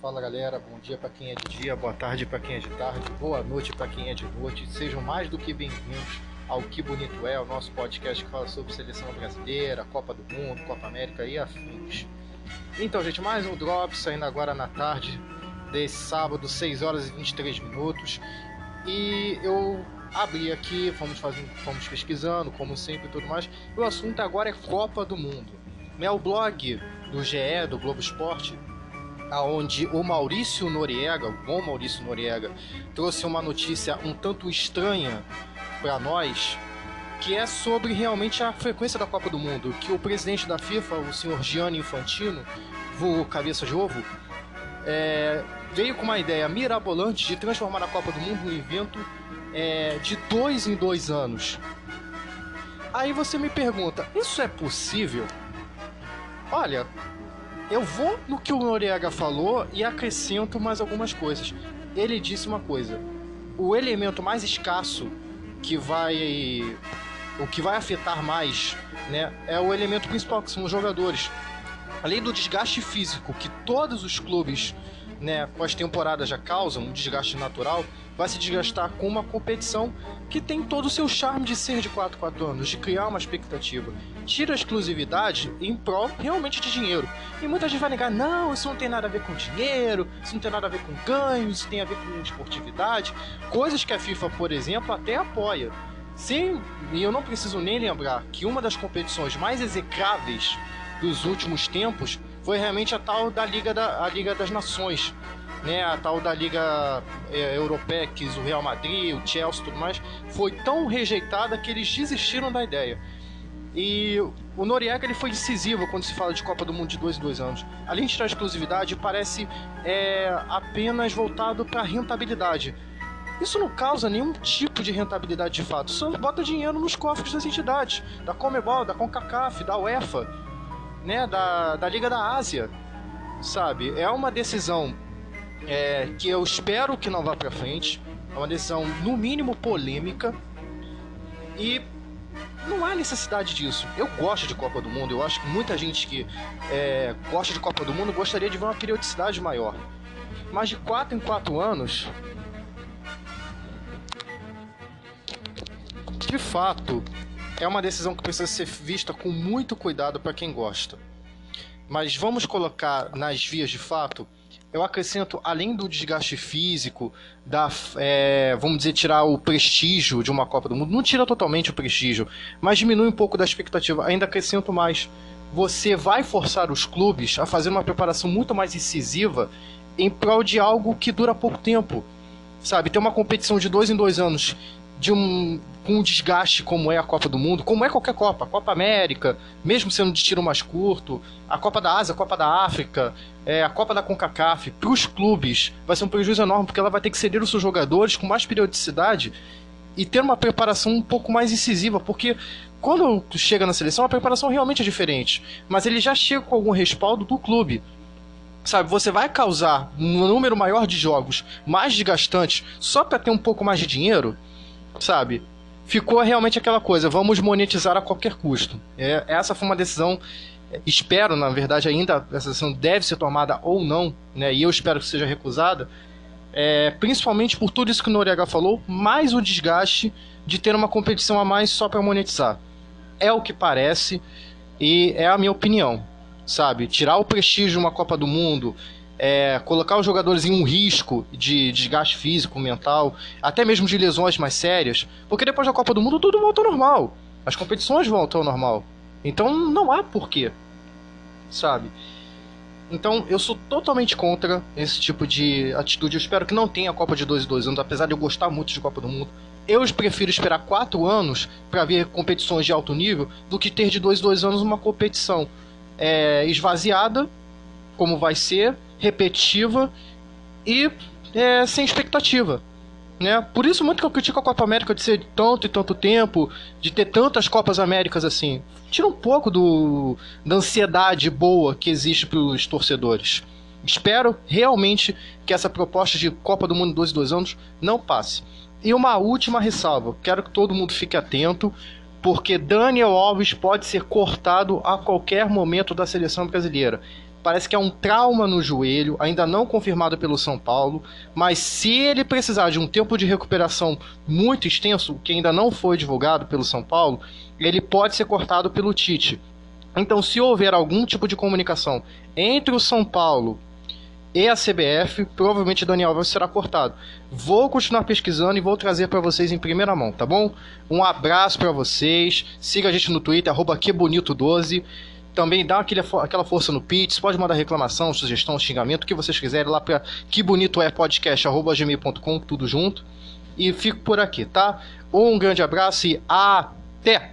Fala galera, bom dia para quem é de dia, boa tarde para quem é de tarde, boa noite para quem é de noite. Sejam mais do que bem-vindos ao Que Bonito É, o nosso podcast que fala sobre seleção brasileira, Copa do Mundo, Copa América e afins. Então, gente, mais um drop saindo agora na tarde desse sábado, 6 horas e 23 minutos. E eu abri aqui, fomos fazendo, fomos pesquisando, como sempre e tudo mais. E o assunto agora é Copa do Mundo. Né, o blog do GE, do Globo Esporte, aonde o Maurício Noriega, o bom Maurício Noriega, trouxe uma notícia um tanto estranha para nós, que é sobre realmente a frequência da Copa do Mundo, que o presidente da FIFA, o senhor Gianni Infantino, vulgo cabeça de ovo, é, veio com uma ideia mirabolante de transformar a Copa do Mundo num evento é, de dois em dois anos. Aí você me pergunta, isso é possível? Olha, eu vou no que o Noriega falou e acrescento mais algumas coisas. Ele disse uma coisa: o elemento mais escasso que vai o que vai afetar mais, né, é o elemento principal que são os jogadores. Além do desgaste físico que todos os clubes né, temporadas já causam um desgaste natural, vai se desgastar com uma competição que tem todo o seu charme de ser de 4 4 anos, de criar uma expectativa. Tira a exclusividade em prol realmente de dinheiro. E muita gente vai negar, não, isso não tem nada a ver com dinheiro, isso não tem nada a ver com ganhos, isso tem a ver com esportividade. Coisas que a FIFA, por exemplo, até apoia. Sim, e eu não preciso nem lembrar que uma das competições mais execráveis dos últimos tempos foi realmente a tal da Liga, da, a Liga das Nações, né, a tal da Liga é, Europeia, que o Real Madrid, o Chelsea tudo mais, foi tão rejeitada que eles desistiram da ideia. E o Noriega ele foi decisivo quando se fala de Copa do Mundo de dois em dois anos. Além de ter exclusividade, parece é, apenas voltado para rentabilidade. Isso não causa nenhum tipo de rentabilidade de fato, só bota dinheiro nos cofres das entidades, da Comebol, da CONCACAF, da UEFA né, da, da Liga da Ásia, sabe? É uma decisão é, que eu espero que não vá para frente. É uma decisão, no mínimo, polêmica. E não há necessidade disso. Eu gosto de Copa do Mundo. Eu acho que muita gente que é, gosta de Copa do Mundo gostaria de ver uma periodicidade maior. Mas de 4 em 4 anos. De fato, é uma decisão que precisa ser vista com muito cuidado para quem gosta. Mas vamos colocar nas vias de fato. Eu acrescento, além do desgaste físico, da, é, vamos dizer, tirar o prestígio de uma Copa do Mundo. Não tira totalmente o prestígio, mas diminui um pouco da expectativa. Ainda acrescento mais. Você vai forçar os clubes a fazer uma preparação muito mais incisiva em prol de algo que dura pouco tempo. Sabe, ter uma competição de dois em dois anos de um com um desgaste como é a Copa do Mundo, como é qualquer Copa, Copa América, mesmo sendo de tiro mais curto, a Copa da Ásia, a Copa da África, é, a Copa da CONCACAF, para os clubes vai ser um prejuízo enorme, porque ela vai ter que ceder os seus jogadores com mais periodicidade e ter uma preparação um pouco mais incisiva, porque quando chega na seleção a preparação realmente é diferente, mas ele já chega com algum respaldo do clube. Sabe, você vai causar um número maior de jogos mais desgastantes só para ter um pouco mais de dinheiro? Sabe? Ficou realmente aquela coisa, vamos monetizar a qualquer custo. É, essa foi uma decisão, espero, na verdade, ainda essa decisão deve ser tomada ou não, né? E eu espero que seja recusada, é, principalmente por tudo isso que o Noriega falou, mais o desgaste de ter uma competição a mais só para monetizar. É o que parece e é a minha opinião, sabe? Tirar o prestígio de uma Copa do Mundo, é, colocar os jogadores em um risco de desgaste físico, mental, até mesmo de lesões mais sérias, porque depois da Copa do Mundo tudo volta ao normal. As competições voltam ao normal. Então não há porquê, sabe? Então eu sou totalmente contra esse tipo de atitude. Eu espero que não tenha a Copa de dois em dois anos, apesar de eu gostar muito de Copa do Mundo. Eu prefiro esperar quatro anos para ver competições de alto nível do que ter de dois em dois anos uma competição é, esvaziada, como vai ser, repetitiva e é, sem expectativa. Né? Por isso muito que eu critico a Copa América de ser tanto e tanto tempo, de ter tantas Copas Américas assim. Tira um pouco do, da ansiedade boa que existe para os torcedores. Espero realmente que essa proposta de Copa do Mundo 12 dois anos não passe. E uma última ressalva, quero que todo mundo fique atento, porque Daniel Alves pode ser cortado a qualquer momento da seleção brasileira Parece que é um trauma no joelho, ainda não confirmado pelo São Paulo. Mas se ele precisar de um tempo de recuperação muito extenso, que ainda não foi divulgado pelo São Paulo, ele pode ser cortado pelo Tite. Então, se houver algum tipo de comunicação entre o São Paulo e a CBF, provavelmente Daniel Alves será cortado. Vou continuar pesquisando e vou trazer para vocês em primeira mão, tá bom? Um abraço para vocês. Siga a gente no Twitter, arroba QBonito12. Também dá aquele, aquela força no Pix, pode mandar reclamação, sugestão, xingamento, o que vocês quiserem lá para que bonito é podcast, arroba gmail.com, tudo junto. E fico por aqui, tá? Um grande abraço e até!